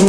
¿Qué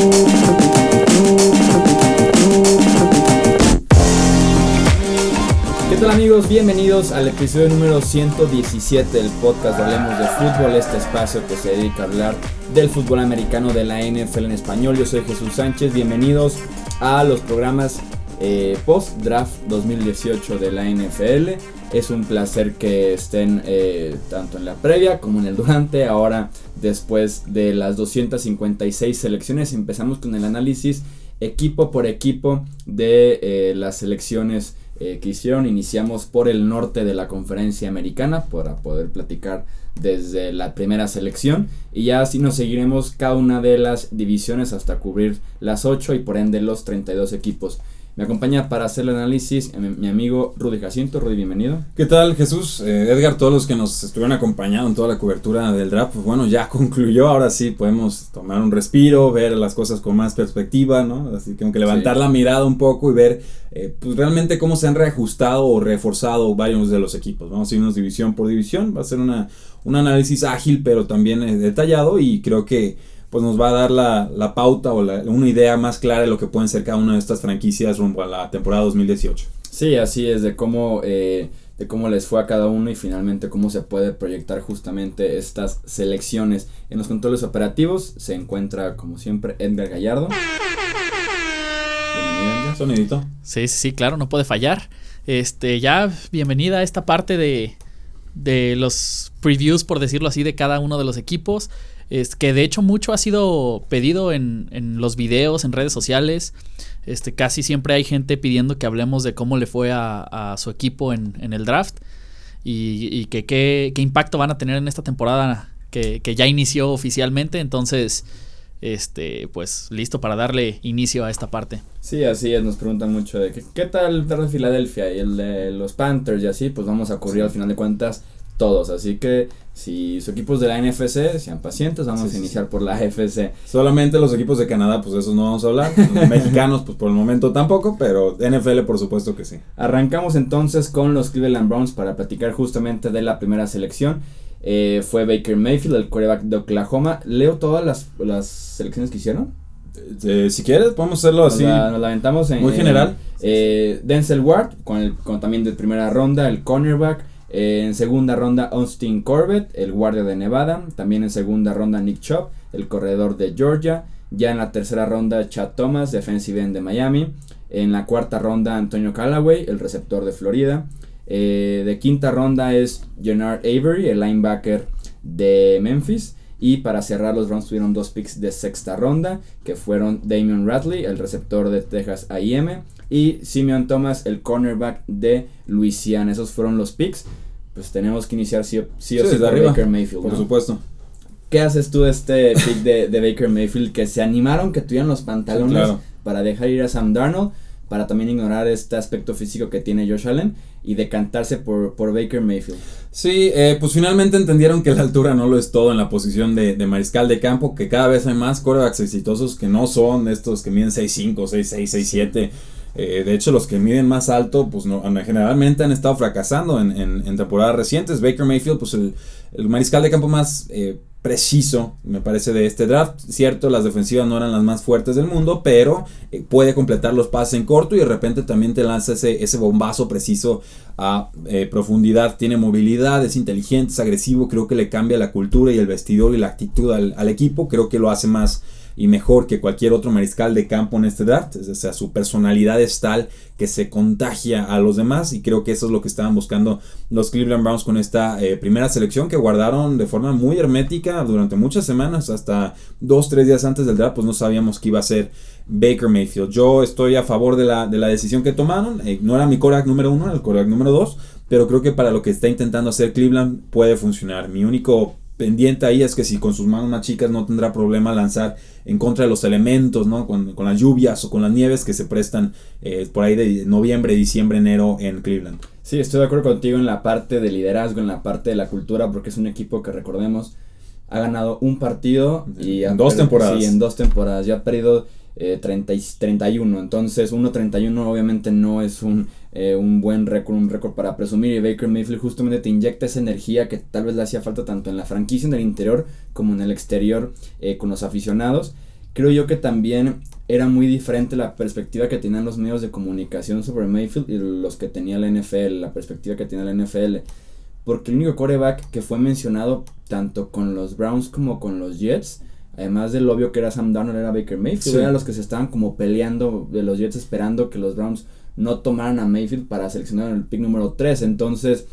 tal amigos? Bienvenidos al episodio número 117 del podcast de Hablemos de Fútbol, este espacio que se dedica a hablar del fútbol americano de la NFL en español. Yo soy Jesús Sánchez, bienvenidos a los programas eh, post-draft 2018 de la NFL. Es un placer que estén eh, tanto en la previa como en el durante. Ahora, después de las 256 selecciones, empezamos con el análisis equipo por equipo de eh, las selecciones que hicieron. Iniciamos por el norte de la conferencia americana para poder platicar desde la primera selección y ya así nos seguiremos cada una de las divisiones hasta cubrir las 8 y por ende los 32 equipos. Me acompaña para hacer el análisis mi, amigo Rudy Jacinto. Rudy, bienvenido. ¿Qué tal, Jesús? Eh, Edgar, todos los que nos estuvieron acompañando en toda la cobertura del draft, pues bueno, ya concluyó. Ahora sí podemos tomar un respiro, ver las cosas con más perspectiva, ¿no? Así que aunque levantar la mirada un poco y ver, eh, pues realmente cómo se han reajustado o reforzado varios de los equipos. Vamos a irnos división por división. Va a ser una, un análisis ágil, pero también eh, detallado y creo que pues nos va a dar la, pauta o una idea más clara de lo que pueden ser cada una de estas franquicias rumbo a la temporada 2018. Sí, así es, de cómo, eh, de cómo les fue a cada uno y finalmente cómo se puede proyectar justamente estas selecciones. En los controles operativos se encuentra, como siempre, Edgar Gallardo. Bienvenido, Sonidito. Sí, sí, sí, claro, no puede fallar. Este, ya bienvenida a esta parte de, de los previews, por decirlo así, de cada uno de los equipos. Es que de hecho mucho ha sido pedido en, en, los videos, en redes sociales. Este, casi siempre hay gente pidiendo que hablemos de cómo le fue a, su equipo en, en, el draft y, y que qué, impacto van a tener en esta temporada que, que, ya inició oficialmente. Entonces, este, pues listo para darle inicio a esta parte. Sí, así es, nos preguntan mucho de que, qué tal el de Filadelfia y el de los Panthers y así, pues vamos a cubrir al final de cuentas todos. Así que si su equipo es de la NFC, sean pacientes, vamos a iniciar por la FC. Solamente los equipos de Canadá, pues de esos no vamos a hablar. Los mexicanos, pues por el momento tampoco, pero NFL por supuesto que sí. Arrancamos entonces con los Cleveland Browns para platicar justamente de la primera selección. Eh, fue Baker Mayfield, el quarterback de Oklahoma. Leo todas las, las selecciones que hicieron. Eh, si quieres, podemos hacerlo así. Nos la, aventamos en. Muy general. Eh, Denzel Ward, con, el, con también de primera ronda, el cornerback. Eh, en segunda ronda, Austin Corbett, el guardia de Nevada. También en segunda ronda, Nick Chubb, el corredor de Georgia. Ya en la tercera ronda, Chad Thomas, defensive end de Miami. En la cuarta ronda, Antonio Callaway, el receptor de Florida. Eh, de quinta ronda es Gennard Avery, el linebacker de Memphis. Y para cerrar, los Browns tuvieron dos picks de sexta ronda, que fueron Damian Radley, el receptor de Texas AM, y Simeon Thomas, el cornerback de Louisiana. Esos fueron los picks. Pues tenemos que iniciar sí, o sí, sí, Baker Mayfield. Por supuesto. ¿Qué haces tú de este pick de, de, Baker Mayfield? Que se animaron, que tuvieron los pantalones para dejar ir a Sam Darnold, para también ignorar este aspecto físico que tiene Josh Allen y decantarse por, por Baker Mayfield. Sí, eh, pues finalmente entendieron que la altura no lo es todo en la posición de, de mariscal de campo, que cada vez hay más corebacks exitosos que no son estos que miden 6'5, 6'6, 6'7 eh, de hecho, los que miden más alto, pues no, generalmente han estado fracasando en, en, temporadas recientes. Baker Mayfield, pues el, mariscal de campo más eh, preciso, me parece, de este draft. Cierto, las defensivas no eran las más fuertes del mundo, pero eh, puede completar los pases en corto y de repente también te lanza ese, ese bombazo preciso a profundidad. Tiene movilidad, es inteligente, es agresivo. Creo que le cambia la cultura y el vestidor y la actitud al, al equipo. Creo que lo hace más y mejor que cualquier otro mariscal de campo en este draft. O sea, su personalidad es tal que se contagia a los demás y creo que eso es lo que estaban buscando los Cleveland Browns con esta eh, primera selección que guardaron de forma muy hermética durante muchas semanas, hasta dos, tres días antes del draft, pues no sabíamos que iba a ser Baker Mayfield. Yo estoy a favor de la, de la decisión que tomaron, eh, no era mi Korak número uno, era el Korak número dos, pero creo que para lo que está intentando hacer Cleveland puede funcionar. Mi único pendiente ahí es que si con sus manos más chicas no tendrá problema lanzar en contra de los elementos, ¿no? Con, las lluvias o con las nieves que se prestan eh, por ahí de noviembre, diciembre, enero en Cleveland. Sí, estoy de acuerdo contigo en la parte de liderazgo, en la parte de la cultura, porque es un equipo que recordemos ha ganado un partido y en dos temporadas. Sí, en dos temporadas. Ya ha perdido eh, 30 31. Entonces, 1.31 obviamente no es un, eh, un buen récord, un récord para presumir. Y Baker Mayfield justamente te inyecta esa energía que tal vez le hacía falta tanto en la franquicia, en el interior, como en el exterior eh, con los aficionados. creo yo que también era muy diferente la perspectiva que tenían los medios de comunicación sobre Mayfield y los que tenía la NFL, la perspectiva que tenía la NFL. Porque el único coreback que fue mencionado tanto con los Browns como con los Jets, además del obvio que era Sam Darnold, era Baker Mayfield. Eran los que se estaban como peleando de los Jets esperando que los Browns no tomaran a Mayfield para seleccionar el pick número 3. Entonces,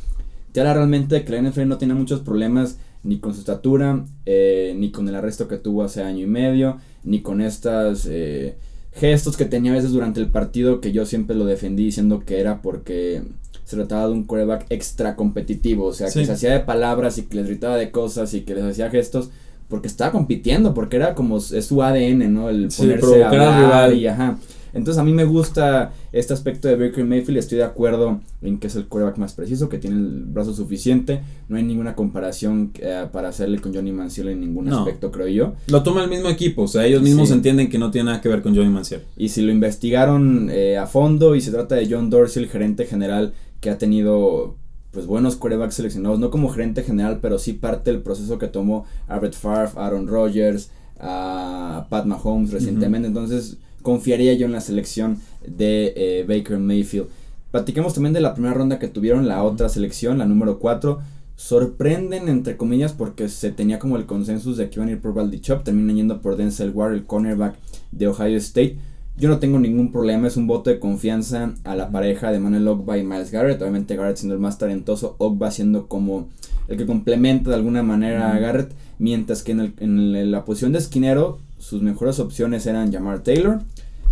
ya era realmente que la NFL no tenía muchos problemas ni con su estatura, eh, ni con el arresto que tuvo hace año y medio, ni con estas eh, gestos que tenía a veces durante el partido que yo siempre lo defendí diciendo que era porque se trataba de un quarterback extra competitivo, o sea, que se hacía de palabras y que les gritaba de cosas y que les hacía gestos porque estaba compitiendo, porque era como es su ADN, ¿no? El ponerse a rival y ajá. Entonces a mí me gusta este aspecto de Baker Mayfield. Estoy de acuerdo en que es el quarterback más preciso, que tiene el brazo suficiente. No hay ninguna comparación eh, para hacerle con Johnny Manziel en ningún aspecto, creo yo. Lo toma el mismo equipo, o sea, ellos mismos entienden que no tiene nada que ver con Johnny Manziel. Y si lo investigaron eh, a fondo y se trata de John Dorsey, el gerente general que ha tenido pues buenos quarterbacks seleccionados, no como gerente general, pero sí parte del proceso que tomó Albert Favre, Aaron Rodgers, a Pat Mahomes recientemente. Entonces, confiaría yo en la selección de eh, Baker Mayfield. Platiquemos también de la primera ronda que tuvieron, la otra selección, la número 4. Sorprenden, entre comillas, porque se tenía como el consenso de que iban a ir por Baldy Chop. Terminan yendo por Denzel Ward, el cornerback de Ohio State. Yo no tengo ningún problema, es un voto de confianza a la pareja de Manuel Ogba y Miles Garrett. Obviamente Garrett siendo el más talentoso, Ogba siendo como el que complementa de alguna manera a Garrett. Mientras que en, en la posición de esquinero sus mejores opciones eran Jamar Taylor,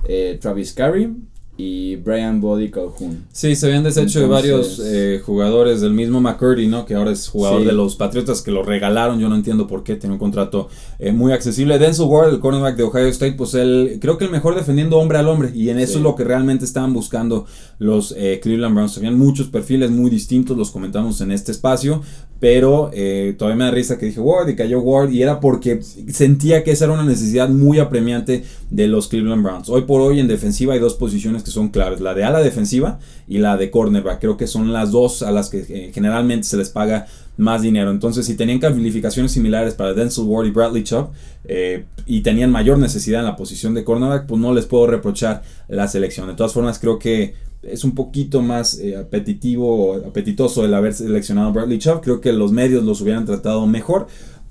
eh, Travis Curry y Brian Body Calhoun. Sí, se habían deshecho de varios eh, jugadores del mismo McCurdy, ¿no? Que ahora es jugador de los Patriotas que lo regalaron. Yo no entiendo por qué. Tiene un contrato eh, muy accesible. Denzel Ward, el cornerback de Ohio State, pues él creo que el mejor defendiendo hombre al hombre. Y en eso es lo que realmente estaban buscando los Cleveland Browns. Habían muchos perfiles muy distintos, los comentamos en este espacio. Pero eh, todavía me da risa que dije Ward y cayó Ward y era porque sentía que esa era una necesidad muy apremiante de los Cleveland Browns. Hoy por hoy en defensiva hay dos posiciones que son claves, la de ala defensiva y la de cornerback. Creo que son las dos a las que eh, generalmente se les paga más dinero. Entonces si tenían calificaciones similares para Denzel Ward y Bradley Chubb eh, y tenían mayor necesidad en la posición de cornerback, pues no les puedo reprochar la selección. De todas formas creo que es un poquito más eh, apetitivo, apetitoso el haber seleccionado Bradley Chubb. Creo que los medios los hubieran tratado mejor.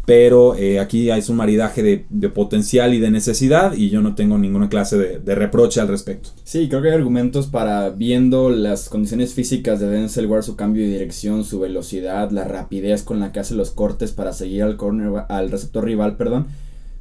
Pero eh, aquí hay un maridaje de, potencial y de necesidad y yo no tengo ninguna clase de, reproche al respecto. Sí, creo que hay argumentos para viendo las condiciones físicas de Denzel Ward, su cambio de dirección, su velocidad, la rapidez con la que hace los cortes para seguir al corner, al receptor rival, perdón.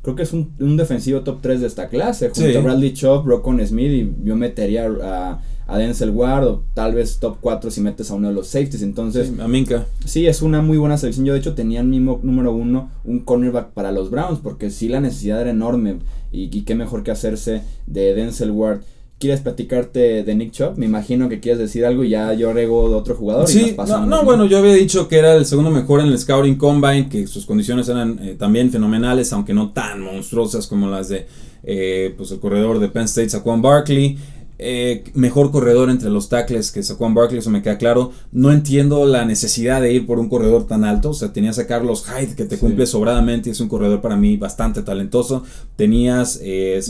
Creo que es un, defensivo top 3 de esta clase. Junto a Bradley Chubb, Brockon Smith y yo metería a a Denzel Ward o tal vez top 4 si metes a uno de los safeties. Entonces, a Minka. Sí, es una muy buena selección. Yo, de hecho, tenía el mismo número uno un cornerback para los Browns porque sí la necesidad era enorme. Y, qué mejor que hacerse de Denzel Ward. ¿Quieres platicarte de Nick Chubb? Me imagino que quieres decir algo y ya yo agrego de otro jugador. Sí, no, bueno, yo había dicho que era el segundo mejor en el Scouting Combine, que sus condiciones eran eh, también fenomenales, aunque no tan monstruosas como las de eh, pues el corredor de Penn State, Saquon Barkley. Eh, mejor corredor entre los tackles que Saquon Barkley, eso me queda claro. No entiendo la necesidad de ir por un corredor tan alto. O sea, tenías a Carlos Hyde que te cumple sobradamente y es un corredor para mí bastante talentoso. Tenías eh,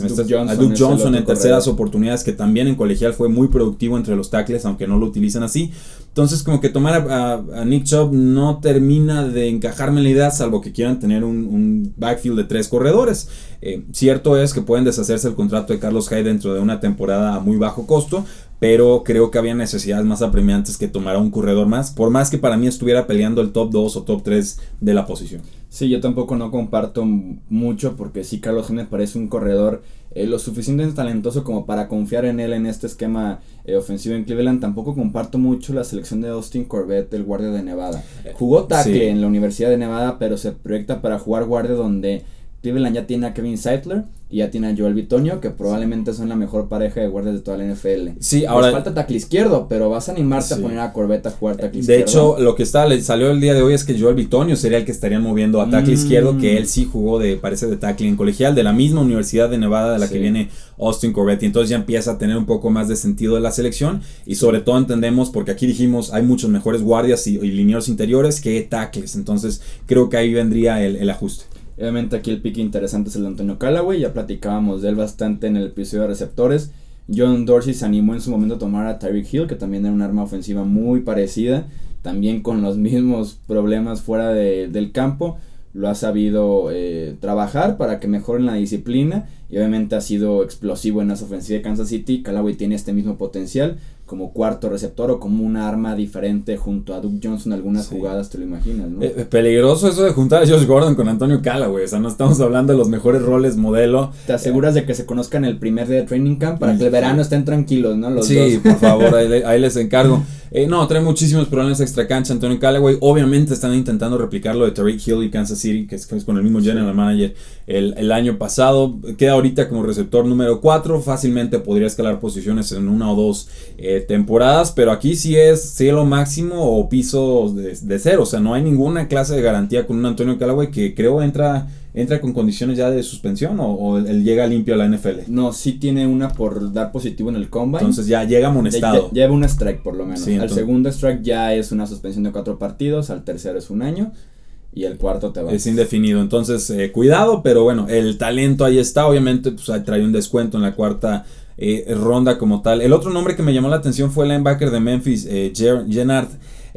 a Duke Johnson en terceras oportunidades que también en colegial fue muy productivo entre los tackles, aunque no lo utilizan así. Entonces, como que tomar a, Nick Chubb no termina de encajarme en la idea, salvo que quieran tener un, backfield de tres corredores. Eh, cierto es que pueden deshacerse el contrato de Carlos Hyde dentro de una temporada muy bajo costo, pero creo que había necesidades más apremiantes que tomar a un corredor más, por más que para mí estuviera peleando el top 2 o top 3 de la posición. Sí, yo tampoco no comparto mucho porque sí Carlos me parece un corredor eh, lo suficientemente talentoso como para confiar en él en este esquema eh, ofensivo en Cleveland. Tampoco comparto mucho la selección de Austin Corbett, el guardia de Nevada. Jugó tackle en la Universidad de Nevada, pero se proyecta para jugar guardia donde Cleveland ya tiene a Kevin Seidler y ya tiene a Joel Bitonio, que probablemente son la mejor pareja de guardias de toda la NFL. Sí, ahora. falta tackle izquierdo, pero vas a animarte a poner a Corbett a jugar tackle izquierdo. De hecho, lo que está, le salió el día de hoy es que Joel Bitonio sería el que estarían moviendo a tackle mm. izquierdo, que él sí jugó de, parece de tackle en colegial, de la misma Universidad de Nevada de la que viene Austin Corbett. Y entonces ya empieza a tener un poco más de sentido de la selección. Y sobre todo entendemos, porque aquí dijimos, hay muchos mejores guardias y, y interiores que tackles. Entonces creo que ahí vendría el ajuste. Obviamente aquí el pick interesante es el de Antonio Callaway, ya platicábamos de él bastante en el episodio de receptores. John Dorsey se animó en su momento a tomar a Tyreek Hill, que también era un arma ofensiva muy parecida, también con los mismos problemas fuera de, del campo. Lo ha sabido eh, trabajar para que mejoren la disciplina y obviamente ha sido explosivo en esa ofensiva de Kansas City. Callaway tiene este mismo potencial como cuarto receptor o como un arma diferente junto a Duke Johnson en algunas jugadas, te lo imaginas, ¿no? Eh, peligroso eso de juntar a Josh Gordon con Antonio Callaway, o sea, no estamos hablando de los mejores roles modelo. Te aseguras de que se conozcan el primer día de training camp para que el verano estén tranquilos, ¿no? Los sí, por favor, ahí, les encargo. Eh, no, trae muchísimos problemas extra cancha Antonio Callaway. Obviamente están intentando replicar lo de Tariq Hill y Kansas City, que es, con el mismo general manager el, el, año pasado. Queda ahorita como receptor número 4. Fácilmente podría escalar posiciones en una o dos eh, temporadas, pero aquí sí es cielo máximo o piso de, de, cero. O sea, no hay ninguna clase de garantía con un Antonio Callaway que creo entra entra con condiciones ya de suspensión o, él llega limpio a la NFL? No, sí tiene una por dar positivo en el combine. Entonces ya llega amonestado. lleva un strike por lo menos. al segundo strike ya es una suspensión de cuatro partidos, al tercero es un año. Y el cuarto te va. Es indefinido. Entonces, eh, cuidado, pero bueno, el talento ahí está. Obviamente, pues trae un descuento en la cuarta eh, ronda como tal. El otro nombre que me llamó la atención fue el linebacker de Memphis, eh,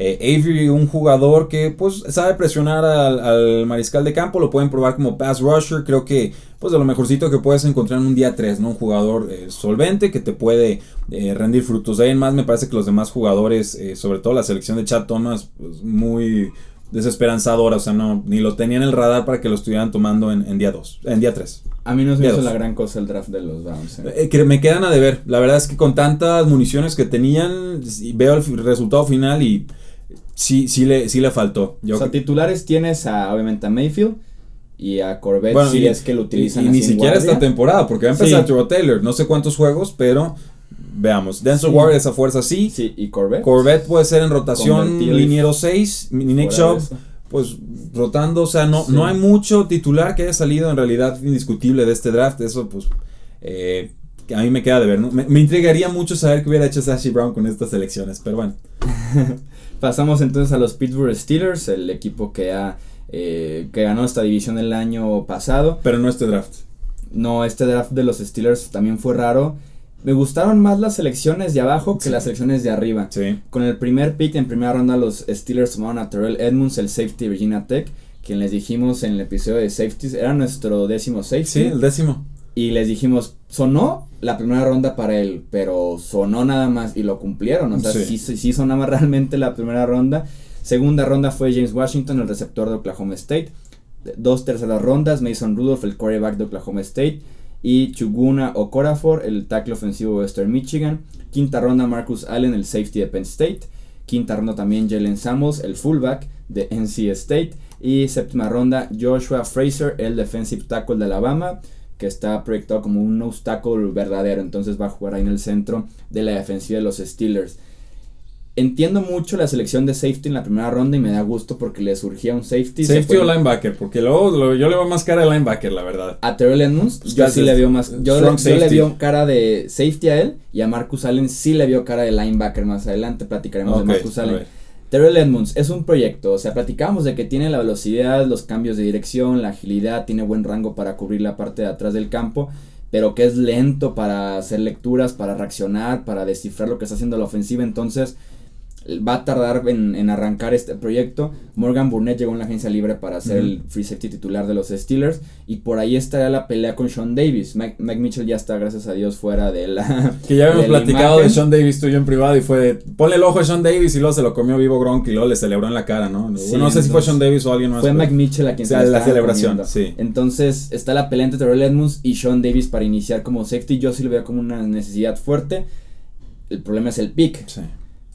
eh, Avery, un jugador que pues sabe presionar al, mariscal de campo, lo pueden probar como pass rusher, creo que pues de lo mejorcito que puedes encontrar en un día 3, ¿no? Un jugador solvente que te puede rendir frutos. De ahí más me parece que los demás jugadores, sobre todo la selección de Chad Thomas, pues, muy desesperanzadora, o sea, no, ni lo tenían en el radar para que lo estuvieran tomando en, día 2, en día 3. A mí no se me hizo la gran cosa el draft de los Browns. que me quedan a deber. La verdad es que con tantas municiones que tenían, veo el resultado final y sí, sí le, sí le faltó. Yo o sea, titulares tienes a, obviamente a Mayfield y a Corbett si es que lo utilizan y, ni siquiera esta temporada porque va a empezar sí. Taylor no sé cuántos juegos pero veamos Denzel Ward esa fuerza sí sí y Corbett Corbett puede ser en rotación liniero 6 Nick Chubb pues rotando o sea no no hay mucho titular que haya salido en realidad indiscutible de este draft eso pues eh, a mí me queda de ver ¿no? me, me, intrigaría mucho saber qué hubiera hecho Sashi Brown con estas elecciones pero bueno Pasamos entonces a los Pittsburgh Steelers, el equipo que, ha, eh, que ganó esta división el año pasado. Pero no este draft. No, este draft de los Steelers también fue raro. Me gustaron más las selecciones de abajo que las selecciones de arriba. Sí. Con el primer pick en primera ronda los Steelers tomaron a Terrell Edmonds, el safety Virginia Tech, quien les dijimos en el episodio de safeties, era nuestro décimo safety. Sí, el décimo. Y les dijimos, sonó la primera ronda para él, pero sonó nada más y lo cumplieron. O sea, sí, sí, sonaba realmente la primera ronda. Segunda ronda fue James Washington, el receptor de Oklahoma State. Dos terceras rondas, Mason Rudolph, el quarterback de Oklahoma State. Y Chuguna Okorafor, el tackle ofensivo de Western Michigan. Quinta ronda, Marcus Allen, el safety de Penn State. Quinta ronda también Jalen Samuels, el fullback de NC State. Y séptima ronda, Joshua Fraser, el defensive tackle de Alabama que está proyectado como un obstáculo verdadero, entonces va a jugar ahí en el centro de la defensiva de los Steelers. Entiendo mucho la selección de safety en la primera ronda y me da gusto porque le surgía un safety. Safety o linebacker, porque luego yo le veo más cara de linebacker, la verdad. A Terrell Edmonds, yo sí le veo más. Yo, le, veo cara de safety a él y a Marcus Allen sí le vio cara de linebacker más adelante. Platicaremos de Marcus Allen. Terrell Edmonds es un proyecto, o sea, platicamos de que tiene la velocidad, los cambios de dirección, la agilidad, tiene buen rango para cubrir la parte de atrás del campo, pero que es lento para hacer lecturas, para reaccionar, para descifrar lo que está haciendo la ofensiva, entonces va a tardar en, arrancar este proyecto. Morgan Burnett llegó en la agencia libre para ser el free safety titular de los Steelers. Y por ahí estará la pelea con Sean Davis. Mike, Mitchell ya está, gracias a Dios, fuera de la. Que ya habíamos platicado de Sean Davis tú y yo en privado. Y fue ponle el ojo a Sean Davis y luego se lo comió vivo Gronk y luego le celebró en la cara, ¿no? no sé si fue Sean Davis o alguien más. Fue Mike Mitchell a quien se la celebración. Sí. Entonces está la pelea entre Terrell Edmonds y Sean Davis para iniciar como safety. Yo sí lo veo como una necesidad fuerte. El problema es el pick. Sí.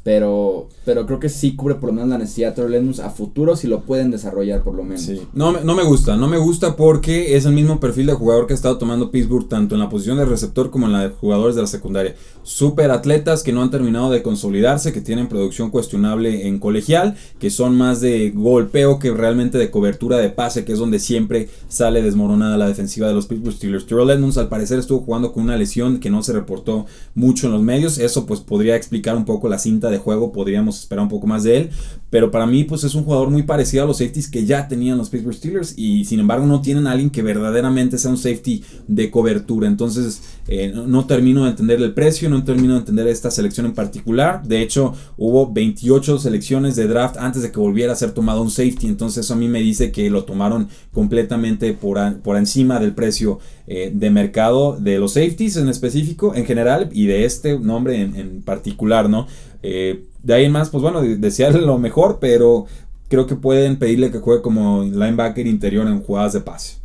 Pero, pero creo que sí cubre por lo menos la necesidad de Trevor a futuro si lo pueden desarrollar por lo menos. No, no me gusta, no me gusta porque es el mismo perfil de jugador que ha estado tomando Pittsburgh tanto en la posición de receptor como en la de jugadores de la secundaria. Super atletas que no han terminado de consolidarse, que tienen producción cuestionable en colegial, que son más de golpeo que realmente de cobertura de pase, que es donde siempre sale desmoronada la defensiva de los Pittsburgh Steelers. Terrell Edmonds al parecer estuvo jugando con una lesión que no se reportó mucho en los medios, eso pues podría explicar un poco la cinta juego podríamos esperar un poco más de él, pero para mí pues es un jugador muy parecido a los safeties que ya tenían los Pittsburgh Steelers. Y sin embargo no tienen a alguien que verdaderamente sea un safety de cobertura, entonces eh, no, termino de entender el precio, no termino de entender esta selección en particular, de hecho hubo 28 selecciones de draft antes de que volviera a ser tomado un safety, entonces eso a mí me dice que lo tomaron completamente por, por encima del precio eh, de mercado de los safeties en específico, en general, y de este nombre en, particular, ¿no? Eh, de ahí en más, pues bueno, desearle lo mejor, pero creo que pueden pedirle que juegue como linebacker interior en jugadas de pase.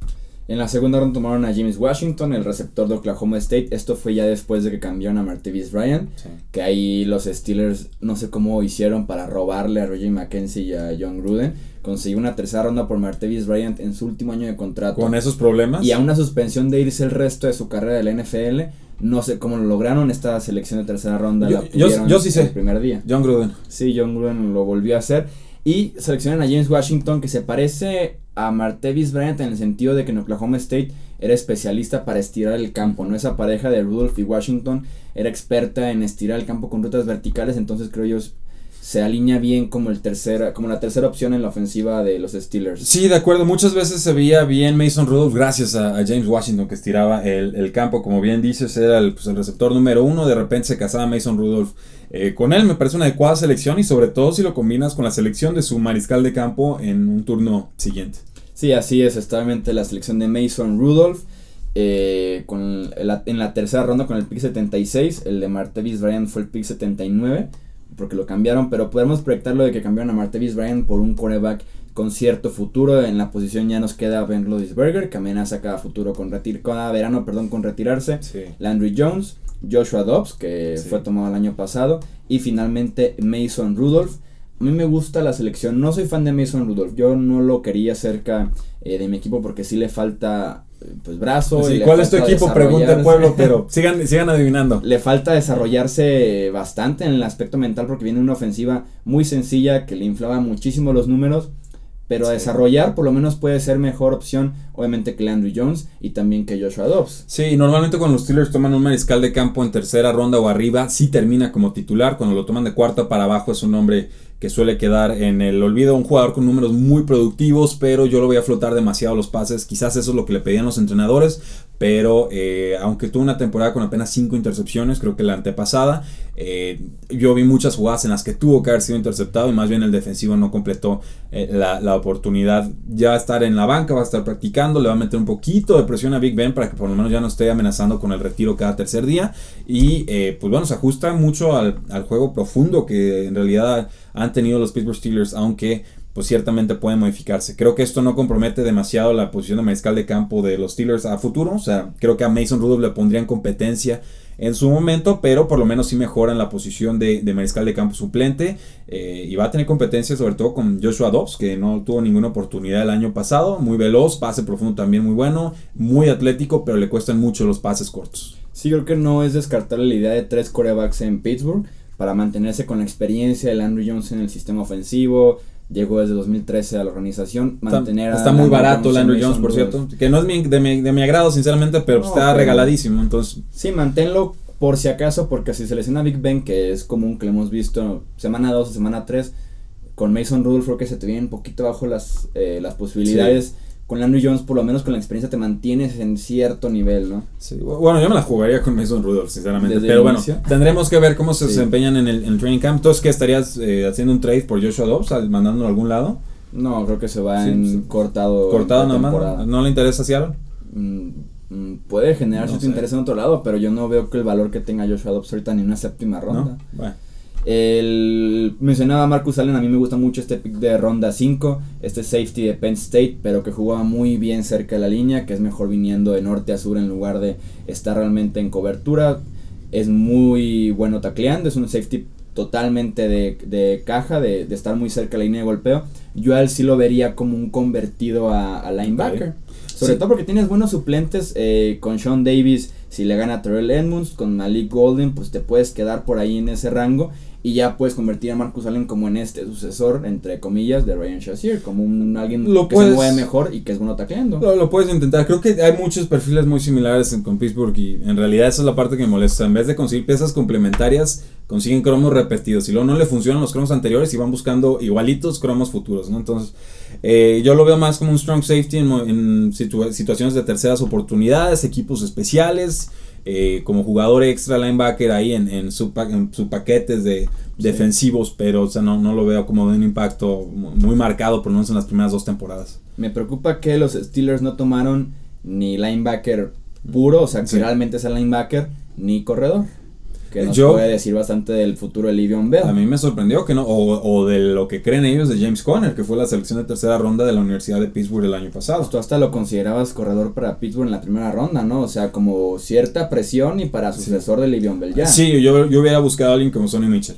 En la segunda ronda tomaron a James Washington, el receptor de Oklahoma State. Esto fue ya después de que cambiaron a Martavis Bryant. Que ahí los Steelers no sé cómo hicieron para robarle a Roger McKenzie y a John Gruden. Consiguió una tercera ronda por Martavis Bryant en su último año de contrato. Con esos problemas. Y a una suspensión de irse el resto de su carrera de la NFL. No sé cómo lo lograron. Esta selección de tercera ronda yo, la yo, sí sé. El primer día. John Gruden. Sí, John Gruden lo volvió a hacer. Y seleccionan a James Washington, que se parece a Martavis Bryant en el sentido de que en Oklahoma State era especialista para estirar el campo, ¿no? Esa pareja de Rudolph y Washington era experta en estirar el campo con rutas verticales, entonces creo yo se alinea bien como el tercera, como la tercera opción en la ofensiva de los Steelers. Sí, de acuerdo. Muchas veces se veía bien Mason Rudolph gracias a, James Washington que estiraba el, campo. Como bien dices, era el, pues, el, receptor número uno. De repente se casaba Mason Rudolph eh, con él. Me parece una adecuada selección y sobre todo si lo combinas con la selección de su mariscal de campo en un turno siguiente. Sí, así es, exactamente la selección de Mason Rudolph. Eh, con en la tercera ronda con el pick 76, el de Martavis Bryant fue el pick 79, porque lo cambiaron, pero podemos proyectarlo de que cambiaron a Martavis Bryant por un coreback con cierto futuro. En la posición ya nos queda Ben Roethlisberger, que amenaza cada futuro con retir cada verano, perdón, con retirarse. Landry Jones, Joshua Dobbs, que fue tomado el año pasado, y finalmente Mason Rudolph. A mí me gusta la selección. No soy fan de Mason Rudolph. Yo no lo quería cerca eh, de mi equipo porque sí le falta pues brazo. ¿Cuál es tu equipo? Pregunta el pueblo, pero sigan, sigan adivinando. Le falta desarrollarse bastante en el aspecto mental porque viene una ofensiva muy sencilla que le inflaba muchísimo los números. Pero a desarrollar por lo menos puede ser mejor opción, obviamente, que Landry Jones y también que Joshua Dobbs. Sí, normalmente cuando los Steelers toman un mariscal de campo en tercera ronda o arriba, sí termina como titular. Cuando lo toman de cuarta para abajo es un hombre que suele quedar en el olvido. Un jugador con números muy productivos, pero yo lo voy a flotar demasiado los pases. Quizás eso es lo que le pedían los entrenadores, pero eh, aunque tuvo una temporada con apenas 5 intercepciones, creo que la antepasada, eh, yo vi muchas jugadas en las que tuvo que haber sido interceptado y más bien el defensivo no completó eh, la, la, oportunidad. Ya estar en la banca, va a estar practicando, le va a meter un poquito de presión a Big Ben para que por lo menos ya no esté amenazando con el retiro cada tercer día. Y pues bueno, se ajusta mucho al, al juego profundo que en realidad han tenido los Pittsburgh Steelers, aunque pues ciertamente pueden modificarse. Creo que esto no compromete demasiado la posición de mariscal de campo de los Steelers a futuro. O sea, creo que a Mason Rudolph le pondrían competencia en su momento, pero por lo menos sí mejoran la posición de, mariscal de campo suplente eh, y va a tener competencia sobre todo con Joshua Dobbs, que no tuvo ninguna oportunidad el año pasado, muy veloz, pase profundo también muy bueno, muy atlético, pero le cuestan mucho los pases cortos. Sí, creo que no es descartar la idea de tres corebacks en Pittsburgh para mantenerse con la experiencia de Landry Jones en el sistema ofensivo. Llegó desde 2013 a la organización. Mantener está, muy barato Landry Jones, por cierto. Que no es de, mi, de, mi, agrado, sinceramente, pero está regaladísimo. Entonces. Sí, manténlo por si acaso, porque si se lesiona Big Ben, que es común que lo hemos visto semana 2 o semana 3, con Mason Rudolph creo que se te vienen un poquito bajo las, eh, las posibilidades con Landry Jones, por lo menos con la experiencia, te mantienes en cierto nivel, ¿no? Sí, bueno, yo me la jugaría con Mason Rudolph, sinceramente. pero bueno, tendremos que ver cómo se desempeñan en el, training camp. Entonces, ¿qué estarías eh, haciendo un trade por Joshua Dobbs, mandándolo a algún lado? No, creo que se va en cortado. Cortado nomás. ¿No le interesa Seattle? Mm, mm, puede generar cierto interés en otro lado, pero yo no veo que el valor que tenga Joshua Dobbs ahorita ni una séptima ronda. Bueno. El, mencionaba Marcus Allen, a mí me gusta mucho este pick de ronda 5, este safety de Penn State, pero que jugaba muy bien cerca de la línea, que es mejor viniendo de norte a sur en lugar de estar realmente en cobertura. Es muy bueno tacleando, es un safety totalmente de, caja, de, estar muy cerca de la línea de golpeo. Yo a él sí lo vería como un convertido a, linebacker. Sobre todo porque tienes buenos suplentes eh, con Sean Davis, si le gana a Terrell Edmonds, con Malik Golden, pues te puedes quedar por ahí en ese rango. Y ya puedes convertir a Marcus Allen como en este sucesor, entre comillas, de Ryan Shazier, como un alguien Lo que puedes- se mueve mejor y que es bueno tacleando. Lo, lo puedes intentar. Creo que hay muchos perfiles muy similares en- con Pittsburgh y en realidad esa es la parte que me molesta. En vez de conseguir piezas complementarias, consiguen cromos repetidos y luego no le funcionan los cromos anteriores y van buscando igualitos cromos futuros, ¿no? Entonces, eh, yo lo veo más como un strong safety en, en situa- situaciones de terceras oportunidades, equipos especiales, eh, como jugador extra linebacker ahí en, en su, pa- en su paquetes de defensivos, pero o sea, no, no lo veo como de un impacto mu- muy marcado, por lo menos en las primeras dos temporadas. Me preocupa que los Steelers no tomaron ni linebacker puro, o sea, que Sí. realmente es el linebacker, ni corredor. Que nos Yo- puede decir bastante del futuro de Livion Bell. A mí me sorprendió que no, o, o de lo que creen ellos de James Conner, que fue la selección de tercera ronda de la Universidad de Pittsburgh el año pasado. Pues tú hasta lo considerabas corredor para Pittsburgh en la primera ronda, ¿no? O sea, como cierta presión y para Sí. sucesor de Livion Bell ya. Sí, yo, yo hubiera buscado a alguien como Sonny Mitchell.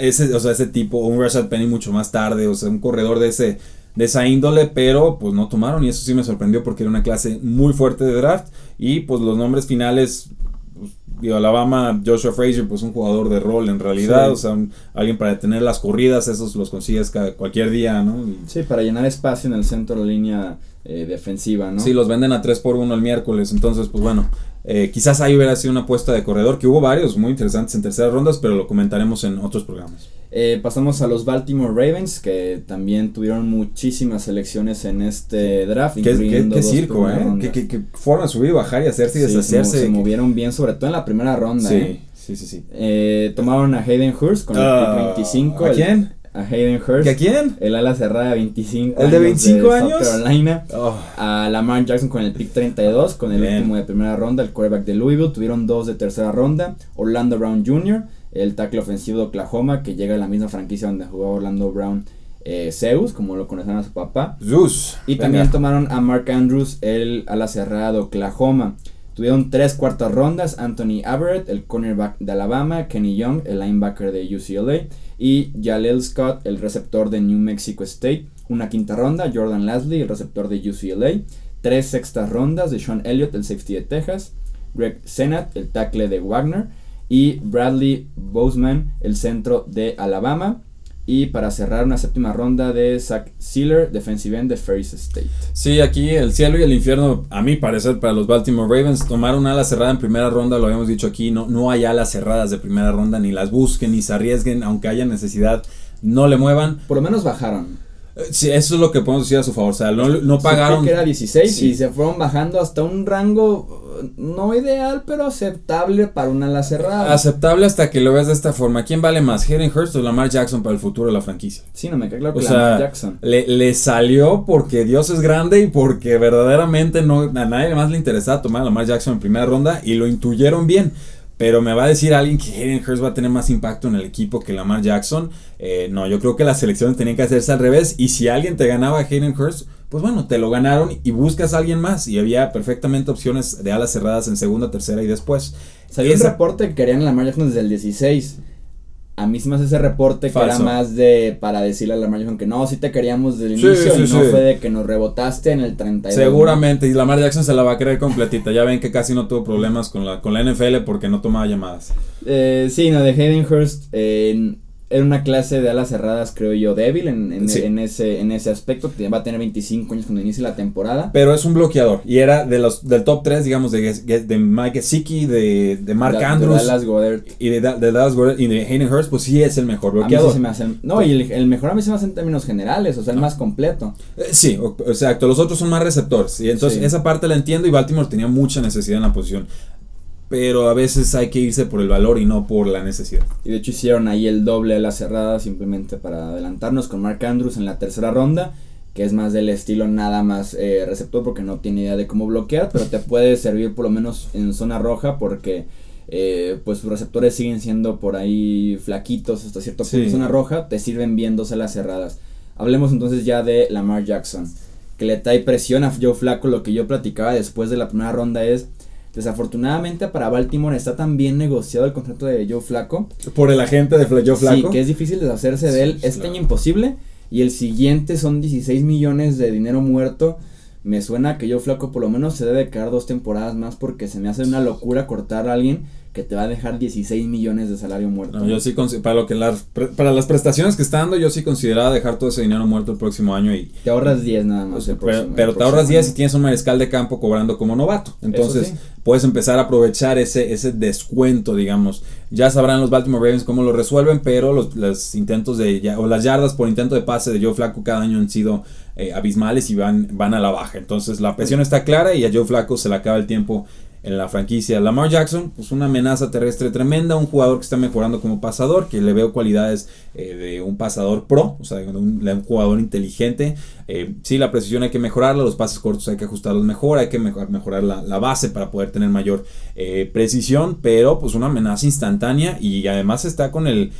Ese, o sea, ese tipo, o un Rashad Penny mucho más tarde, o sea, un corredor de ese de esa índole, pero pues no tomaron y eso sí me sorprendió porque era una clase muy fuerte de draft y pues los nombres finales digo, Alabama, Joshua Frazier, pues un jugador de rol en realidad, Sí. o sea, un- alguien para detener las corridas, esos los consigues cada, cualquier día, ¿no? Y- Sí, para llenar espacio en el centro de la línea eh, defensiva, ¿no? Sí, los venden a 3 por 1 el miércoles. Entonces, pues bueno, eh, quizás ahí hubiera sido una apuesta de corredor, que hubo varios muy interesantes en terceras rondas, pero lo comentaremos en otros programas. Eh, pasamos a los Baltimore Ravens, que también tuvieron muchísimas selecciones en este draft. Qué, circo, ¿eh? Qué, qué- qué forma subir bajar y hacerse y Sí, deshacerse. se movieron bien, sobre todo en la primera ronda. Sí, ¿eh? sí, sí, sí. Eh, tomaron a Hayden Hurst con el Ah, pick 25. ¿A el- quién? A Hayden Hurst. ¿Que ¿A quién? El ala cerrada de 25 ¿El de años 25 South años? Carolina. Oh, A Lamar Jackson con el pick 32, con el Bien. último de primera ronda, el quarterback de Louisville. Tuvieron dos de tercera ronda. Orlando Brown Jr., el tackle ofensivo de Oklahoma, que llega a la misma franquicia donde jugaba Orlando Brown eh, Zeus, como lo conocían a su papá. Zeus. Y Venga. también tomaron a Mark Andrews, el ala cerrada de Oklahoma. Tuvieron tres cuartas rondas, Anthony Averett, el cornerback de Alabama, Kenny Young, el linebacker de UCLA, y Jaleel Scott, el receptor de New Mexico State. Una quinta ronda, Jordan Lasley, el receptor de UCLA. Tres sextas rondas de Sean Elliott, el safety de Texas. Greg Senat, el tackle de Wagner. Y Bradley Boseman, el centro de Alabama. Y para cerrar una séptima ronda de Zach Sealer, defensive end de Ferris State. Sí, aquí el cielo y el infierno, a mi parecer, para los Baltimore Ravens, tomaron ala cerrada en primera ronda, lo habíamos dicho aquí, no, no hay alas cerradas de primera ronda, ni las busquen, ni se arriesguen, aunque haya necesidad, no le muevan. Por lo menos bajaron. Sí, eso es lo que podemos decir a su favor, o sea, no, no pagaron... que era 16 Sí. y se fueron bajando hasta un rango no ideal, pero aceptable para una ala cerrada. Aceptable hasta que lo veas de esta forma. ¿Quién vale más, Hayden Hurst o Lamar Jackson para el futuro de la franquicia? sí, no me queda claro O que sea, Lamar Jackson. Le, le salió porque Dios es grande y porque verdaderamente no, a nadie más le interesaba tomar a Lamar Jackson en primera ronda y lo intuyeron bien. Pero me va a decir alguien que Hayden Hurst va a tener más impacto en el equipo que Lamar Jackson. Eh, no, yo creo que las selecciones tenían que hacerse al revés. Y si alguien te ganaba a Hayden Hurst, pues bueno, te lo ganaron y buscas a alguien más. Y había perfectamente opciones de alas cerradas en segunda, tercera y después. Salió un reporte que querían Lamar Jackson desde el 16. A mí se me hace ese reporte que era más de para decirle a Lamar Jackson que no, sí te queríamos desde el Sí, inicio sí, y no fue de que nos rebotaste en el 32. ¿no? Seguramente, y Lamar Jackson se la va a creer completita. Ya ven que casi no tuvo problemas con la, con la NFL porque no tomaba llamadas. Eh, sí, no, de Hayden Hurst eh, era una clase de alas cerradas, creo yo, débil en, en, Sí. en ese, en ese aspecto. Va a tener 25 años cuando inicie la temporada. Pero es un bloqueador. Y era de los del top 3, digamos, de, de Mike Gesicki, de, de Mark De- de Andrews Dallas Goddard. y de, Da- de Dallas Goedert y de Hayden Hurst, pues sí es el mejor A mí sí bloqueador. se me hace el- no, y el, el mejor a mí se me hace en términos generales, o sea, el más completo. Eh, Sí, o- exacto. Los otros son más receptores. Y entonces Sí. esa parte la entiendo y Baltimore tenía mucha necesidad en la posición. Pero a veces hay que irse por el valor y no por la necesidad. Y de hecho hicieron ahí el doble a la cerrada simplemente para adelantarnos con Mark Andrews en la tercera ronda, que es más del estilo nada más eh, receptor porque no tiene idea de cómo bloquear, pero te puede servir por lo menos en zona roja porque eh, pues sus receptores siguen siendo por ahí flaquitos hasta cierto punto Sí. en zona roja, te sirven bien dos alas cerradas. Hablemos entonces ya de Lamar Jackson, que le trae presión a Joe Flaco, lo que yo platicaba después de la primera ronda es... Desafortunadamente para Baltimore está tan bien negociado el contrato de Joe Flaco Por el agente de Joe Flaco. Sí, que es difícil deshacerse de él. Sí, Este claro. año imposible. Y el siguiente son 16 millones de dinero muerto. Me suena que yo flaco por lo menos se debe quedar dos temporadas más porque se me hace una locura cortar a alguien que te va a dejar 16 millones de salario muerto. yo sí, para, lo que las, para las prestaciones que está dando, yo sí consideraba dejar todo ese dinero muerto el próximo año y... Te ahorras 10 nada más. pero, te ahorras 10 si tienes un mariscal de campo cobrando como novato. Entonces puedes empezar a aprovechar ese, ese descuento, digamos. Ya sabrán los Baltimore Ravens cómo lo resuelven, pero los, los intentos de... o las yardas por intento de pase de Joe Flaco cada año han sido eh, abismales y van, van a la baja. Entonces la presión está clara y a Joe Flaco se le acaba el tiempo en la franquicia. Lamar Jackson, pues una amenaza terrestre tremenda, un jugador que está mejorando como pasador, que le veo cualidades eh, de un pasador pro, o sea, de un, jugador inteligente. Eh, sí, la precisión hay que mejorarla, los pases cortos hay que ajustarlos mejor, hay que mejorar la, base para poder tener mayor precisión, pero pues una amenaza instantánea y además está con el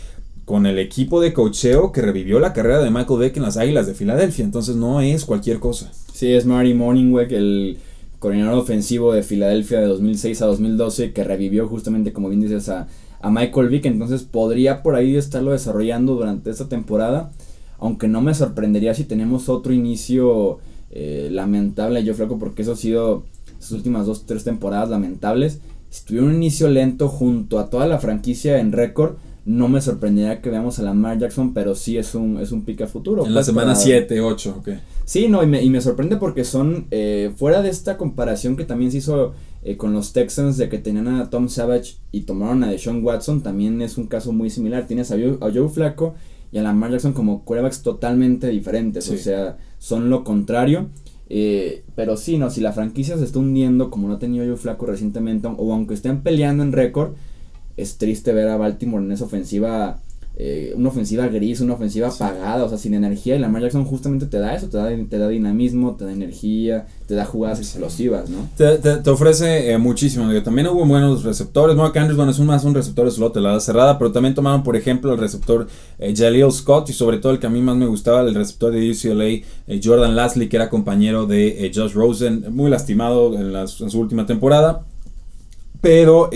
con el equipo de cocheo que revivió la carrera de Michael Beck en las Águilas de Filadelfia, entonces no es cualquier cosa. Sí, es Marty Morningweg, el coordinador ofensivo de Filadelfia de 2006 a 2012, que revivió justamente, como bien dices, a, Michael Vick. Entonces podría por ahí estarlo desarrollando durante esta temporada. Aunque no me sorprendería si tenemos otro inicio eh, lamentable, yo flaco, porque eso ha sido sus últimas dos, tres temporadas lamentables. Si tuviera un inicio lento junto a toda la franquicia en récord, no me sorprendería que veamos a Lamar Jackson, pero sí es un, es un pick a futuro. En la pues, semana 7, 8, ok. Sí, no, y me, y me sorprende porque son, eh, fuera de esta comparación que también se hizo eh, con los Texans de que tenían a Tom Savage y tomaron a Deshaun Watson, también es un caso muy similar. Tienes a Joe, a Joe Flaco y a Lamar Jackson como quarterbacks totalmente diferentes, o sea, son lo contrario. Eh, pero sí, no, si la franquicia se está hundiendo como no ha tenido Joe Flaco recientemente, o aunque estén peleando en récord, es triste ver a Baltimore en esa ofensiva, eh, una ofensiva gris, una ofensiva apagada, o sea, sin energía. Y Lamar Jackson justamente te da eso, te da, te da dinamismo, te da energía, te da jugadas explosivas, ¿no? Te, te, ofrece eh, muchísimo. También hubo buenos receptores. Mark Andrews, bueno, es un más un receptor de slot, la cerrada, pero también tomaron, por ejemplo, el receptor eh, Jaleel Scott y sobre todo el que a mí más me gustaba, el receptor de UCLA, eh, Jordan Lasley, que era compañero de Josh Rosen, muy lastimado en, en su última temporada. Pero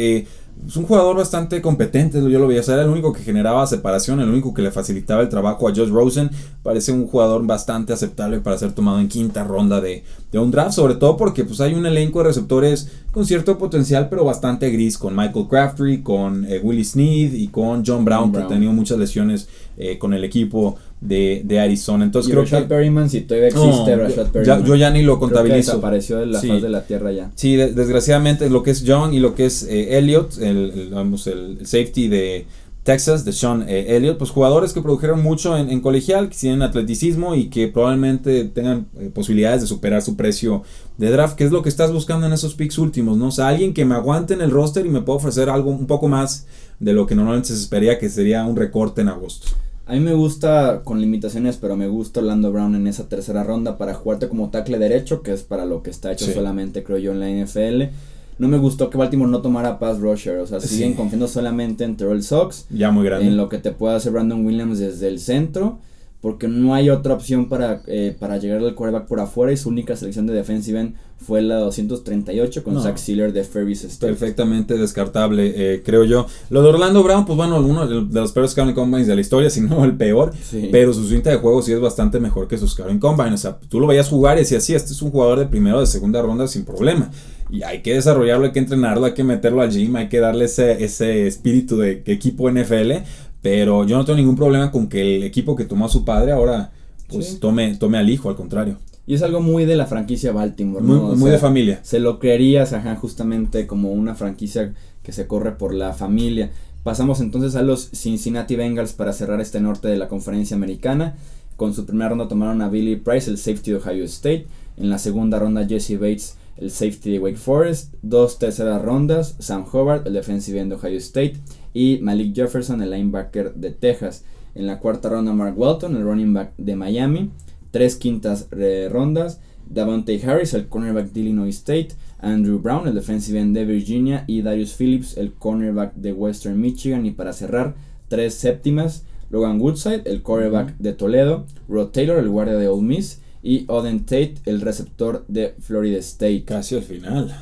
es un jugador bastante competente, yo lo veía, o era el único que generaba separación, el único que le facilitaba el trabajo a Josh Rosen, parece un jugador bastante aceptable para ser tomado en quinta ronda de, un draft, sobre todo porque pues hay un elenco de receptores con cierto potencial, pero bastante gris, con Michael Craftree, con eh, Willie Sneed y con John Brown, que ha tenido muchas lesiones eh, con el equipo de, de Arizona. Entonces creo Rashad que. Perryman, si todavía existe Rashad Perryman. yo ya ni lo contabilizo. desapareció de la faz de la tierra ya. Sí, desgraciadamente lo que es John y lo que es eh, Elliot, el, vamos, el, safety de Texas, de Sean eh, Elliott, pues jugadores que produjeron mucho en, colegial, que tienen atleticismo y que probablemente tengan eh, posibilidades de superar su precio de draft, que es lo que estás buscando en esos picks últimos, ¿no? O sea, alguien que me aguante en el roster y me pueda ofrecer algo un poco más de lo que normalmente se esperaría que sería un recorte en agosto. A mí me gusta, con limitaciones, pero me gusta Orlando Brown en esa tercera ronda para jugarte como tackle derecho, que es para lo que está hecho solamente, creo yo, en la NFL. No me gustó que Baltimore no tomara pass rusher, o sea, siguen confiando solamente en Terrell Sox. Ya muy grande. En lo que te pueda hacer Brandon Williams desde el centro porque no hay otra opción para, eh, para llegar al quarterback por afuera y su única selección de defensive end fue la 238 con Zach Sealer de Ferris State. Perfectamente descartable, eh, creo yo. Lo de Orlando Brown, pues bueno, uno de los peores scouting combines de la historia, si no el peor, pero su cinta de juego sí es bastante mejor que sus scouting combines. O sea, tú lo veías jugar y decías, sí, este es un jugador de primero o de segunda ronda sin problema. Y hay que desarrollarlo, hay que entrenarlo, hay que meterlo al gym, hay que darle ese, ese espíritu de equipo NFL pero yo no tengo ningún problema con que el equipo que tomó a su padre ahora pues tome, tome al hijo, al contrario. Y es algo muy de la franquicia Baltimore, ¿no? Muy, de familia. Se lo creerías, ajá, justamente como una franquicia que se corre por la familia. Pasamos entonces a los Cincinnati Bengals para cerrar este norte de la conferencia americana. Con su primera ronda tomaron a Billy Price, el safety de Ohio State. En la segunda ronda Jesse Bates, el safety de Wake Forest. Dos terceras rondas, Sam Hobart, el defensive end de Ohio State y Malik Jefferson, el linebacker de Texas. En la cuarta ronda, Mark Walton, el running back de Miami. Tres quintas eh, rondas, Davante Harris, el cornerback de Illinois State. Andrew Brown, el defensive end de Virginia. Y Darius Phillips, el cornerback de Western Michigan. Y para cerrar, tres séptimas, Logan Woodside, el cornerback de Toledo. Rod Taylor, el guardia de Ole Miss. Y Oden Tate, el receptor de Florida State. Casi al final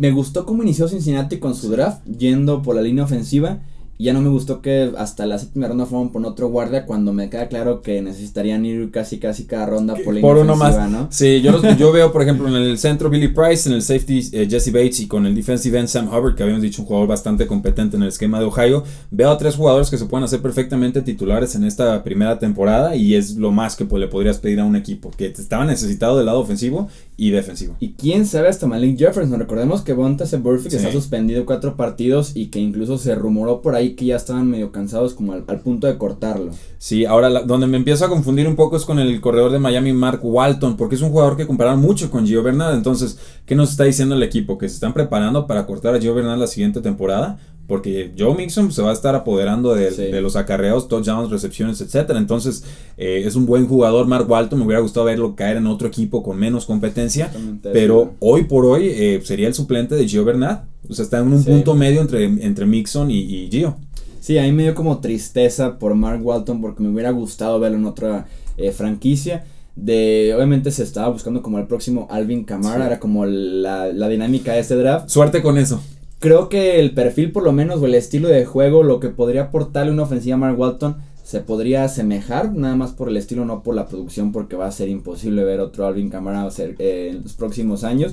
me gustó cómo inició Cincinnati con su draft, yendo por la línea ofensiva. Y ya no me gustó que hasta la séptima ronda fueron por otro guardia cuando me queda claro que necesitarían ir casi casi cada ronda por la por uno más. ¿no? Sí, yo, yo veo por ejemplo en el centro Billy Price, en el safety eh, Jesse Bates y con el defensive end Sam Hubbard, que habíamos dicho un jugador bastante competente en el esquema de Ohio. Veo a tres jugadores que se pueden hacer perfectamente titulares en esta primera temporada y es lo más que le podrías pedir a un equipo que estaba necesitado del lado ofensivo y defensivo. Y quién sabe hasta Malik Jefferson. Recordemos que Bontas Burfict está suspendido cuatro partidos y que incluso se rumoró por ahí que ya estaban medio cansados como al, punto de cortarlo. Sí, ahora donde me empiezo a confundir un poco es con el corredor de Miami, Mark Walton, porque es un jugador que compararon mucho con Gio Bernal. Entonces, ¿qué nos está diciendo el equipo? Que se están preparando para cortar a Gio Bernal la siguiente temporada porque Joe Mixon se va a estar apoderando de, los acarreos, touchdowns, recepciones, etcétera. Entonces, eh, es un buen jugador, Mark Walton. Me hubiera gustado verlo caer en otro equipo con menos competencia. Pero hoy por hoy eh, sería el suplente de Gio Bernat. O sea, está en un punto medio entre, entre Mixon y, Gio. Sí, a mí me dio como tristeza por Mark Walton porque me hubiera gustado verlo en otra eh, franquicia. De, obviamente se estaba buscando como el próximo Alvin Kamara, era como la, la dinámica de este draft. Suerte con eso creo que el perfil por lo menos o el estilo de juego, lo que podría aportarle una ofensiva a Mark Walton, se podría asemejar, nada más por el estilo, no por la producción, porque va a ser imposible ver otro Alvin Kamara eh, en los próximos años.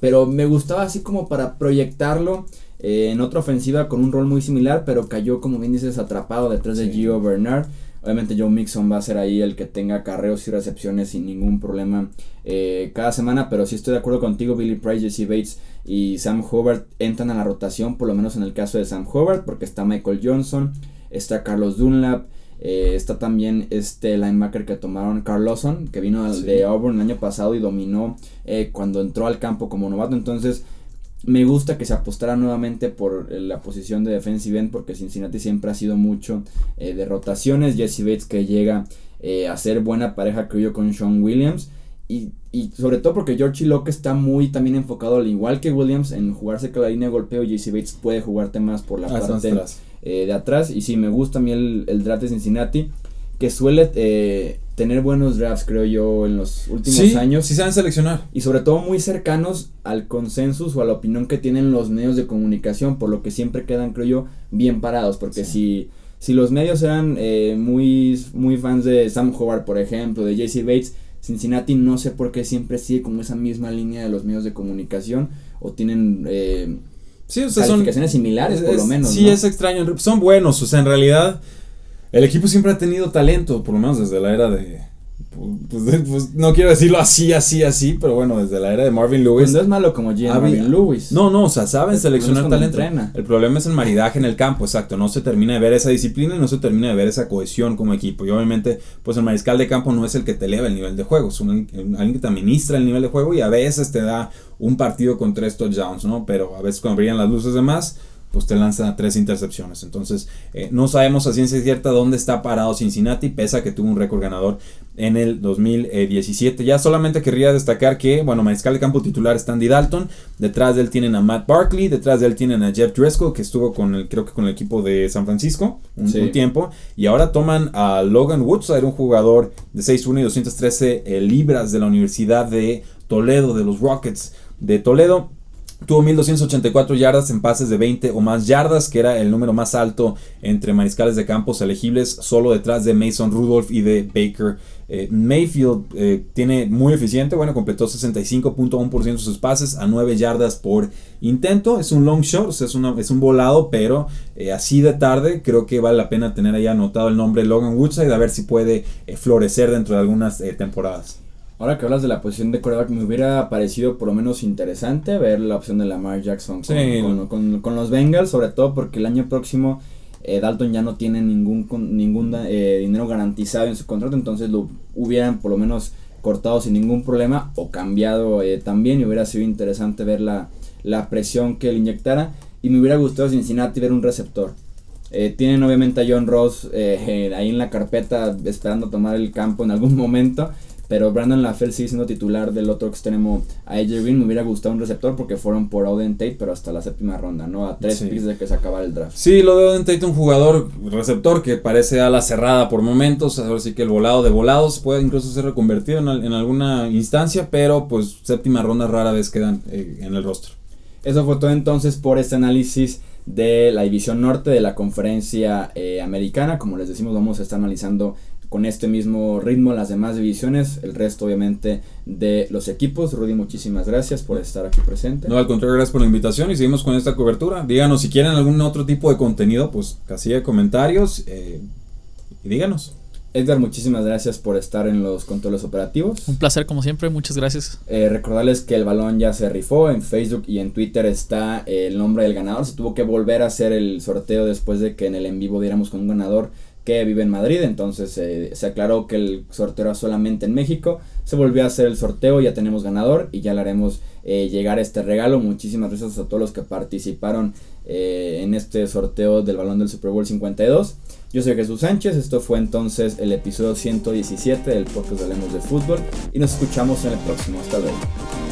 Pero me gustaba así como para proyectarlo eh, en otra ofensiva con un rol muy similar, pero cayó, como bien dices, atrapado detrás de Gio Bernard. Obviamente Joe Mixon va a ser ahí el que tenga carreos y recepciones sin ningún problema eh, cada semana, pero sí estoy de acuerdo contigo, Billy Price, Jesse Bates y Sam Hobart entran a la rotación, por lo menos en el caso de Sam Hobart, porque está Michael Johnson, está Carlos Dunlap, eh, está también este linebacker que tomaron, Carl Lawson, que vino de Auburn el año pasado y dominó eh, cuando entró al campo como novato, entonces me gusta que se apostara nuevamente por eh, la posición de defensive end porque Cincinnati siempre ha sido mucho eh, de rotaciones. Jesse Bates que llega a ser buena pareja creo yo con Sean Williams. Y, sobre todo porque George Locke está muy también enfocado al igual que Williams en jugarse con la línea de golpeo. Jesse Bates puede jugarte más por la ah, parte de atrás. Y sí, me gusta a mí el, el draft de Cincinnati que suele eh, tener buenos drafts, creo yo, en los últimos años. Sí, saben seleccionar. Y sobre todo muy cercanos al consensus o a la opinión que tienen los medios de comunicación, por lo que siempre quedan, creo yo, bien parados. Porque si, si los medios eran eh, muy, muy fans de Sam Howard, por ejemplo, de JC Bates, Cincinnati no sé por qué siempre sigue con esa misma línea de los medios de comunicación o tienen... Eh, sí, calificaciones similares, por lo menos. Sí, es extraño. Son buenos, o sea, en realidad el equipo siempre ha tenido talento, por lo menos desde la era de. Pues, pues, no quiero decirlo así, así, así, pero bueno, desde la era de Marvin Lewis. Pues no es malo como Marvin Lewis. No, no, o sea, saben seleccionar talento. El problema es el maridaje en el campo, exacto. No se termina de ver esa disciplina y no se termina de ver esa cohesión como equipo. Y obviamente, pues el mariscal de campo no es el que te eleva el nivel de juego, es alguien que te administra el nivel de juego y a veces te da un partido con tres touchdowns, ¿no? Pero a veces cuando brillan las luces de más pues te lanza tres intercepciones. Entonces, eh, no sabemos a ciencia cierta dónde está parado Cincinnati, pese a que tuvo un récord ganador en el 2017. Ya solamente querría destacar que, bueno, mariscal de campo titular es Andy Dalton, detrás de él tienen a Matt Barkley, detrás de él tienen a Jeff Driscoll, que estuvo con el, creo que con el equipo de San Francisco un, tiempo, y ahora toman a Logan Woods, era un jugador de 6'1 y 213 eh, libras de la Universidad de Toledo, de los Rockets de Toledo. Tuvo 1284 yardas en pases de 20 o más yardas, que era el número más alto entre mariscales de campos elegibles, solo detrás de Mason Rudolph y de Baker eh, Mayfield. Eh, tiene muy eficiente, bueno, completó 65.1% de sus pases a 9 yardas por intento. Es un long shot, es, es un volado, pero eh, así de tarde creo que vale la pena tener ahí anotado el nombre Logan Woodside, a ver si puede florecer dentro de algunas temporadas. Ahora que hablas de la posición de quarterback, me hubiera parecido por lo menos interesante ver la opción de Lamar Jackson con, los Bengals, sobre todo porque el año próximo eh, Dalton ya no tiene ningún, ningún eh, dinero garantizado en su contrato, entonces lo hubieran por lo menos cortado sin ningún problema o cambiado eh, también y hubiera sido interesante ver la, la, presión que le inyectara y me hubiera gustado Cincinnati ver un receptor. tienen obviamente a John Ross ahí en la carpeta esperando tomar el campo en algún momento pero Brandon LaFell sigue siendo titular del otro extremo a AJ Green. Me hubiera gustado un receptor porque fueron por Auden Tate, pero hasta la séptima ronda, ¿no? A tres picks de que se acabara el draft. Sí, lo de Auden Tate, un jugador receptor que parece a la cerrada por momentos. Ahora sí que el volado de volados puede incluso ser reconvertido en, alguna instancia, pero pues séptima ronda rara vez quedan eh, en el rostro. Eso fue todo entonces por este análisis de la división norte de la conferencia eh, americana. Como les decimos, vamos a estar analizando con este mismo ritmo las demás divisiones, el resto obviamente de los equipos. Rudy, muchísimas gracias por estar aquí presente. No, al contrario, gracias por la invitación y seguimos con esta cobertura. Díganos si quieren algún otro tipo de contenido, pues casilla de comentarios eh, y díganos. Edgar, muchísimas gracias por estar en los controles operativos. Un placer como siempre, muchas gracias. Eh, recordarles que el balón ya se rifó, en Facebook y en Twitter está el nombre del ganador. Se tuvo que volver a hacer el sorteo después de que en el en vivo diéramos con un ganador que vive en Madrid, entonces eh, se aclaró que el sorteo era solamente en México, se volvió a hacer el sorteo, ya tenemos ganador y ya le haremos eh, llegar este regalo. Muchísimas gracias a todos los que participaron eh, en este sorteo del balón del Super Bowl 52. Yo soy Jesús Sánchez, esto fue entonces el episodio 117 del podcast de Hablemos de Fútbol y nos escuchamos en el próximo. Hasta luego.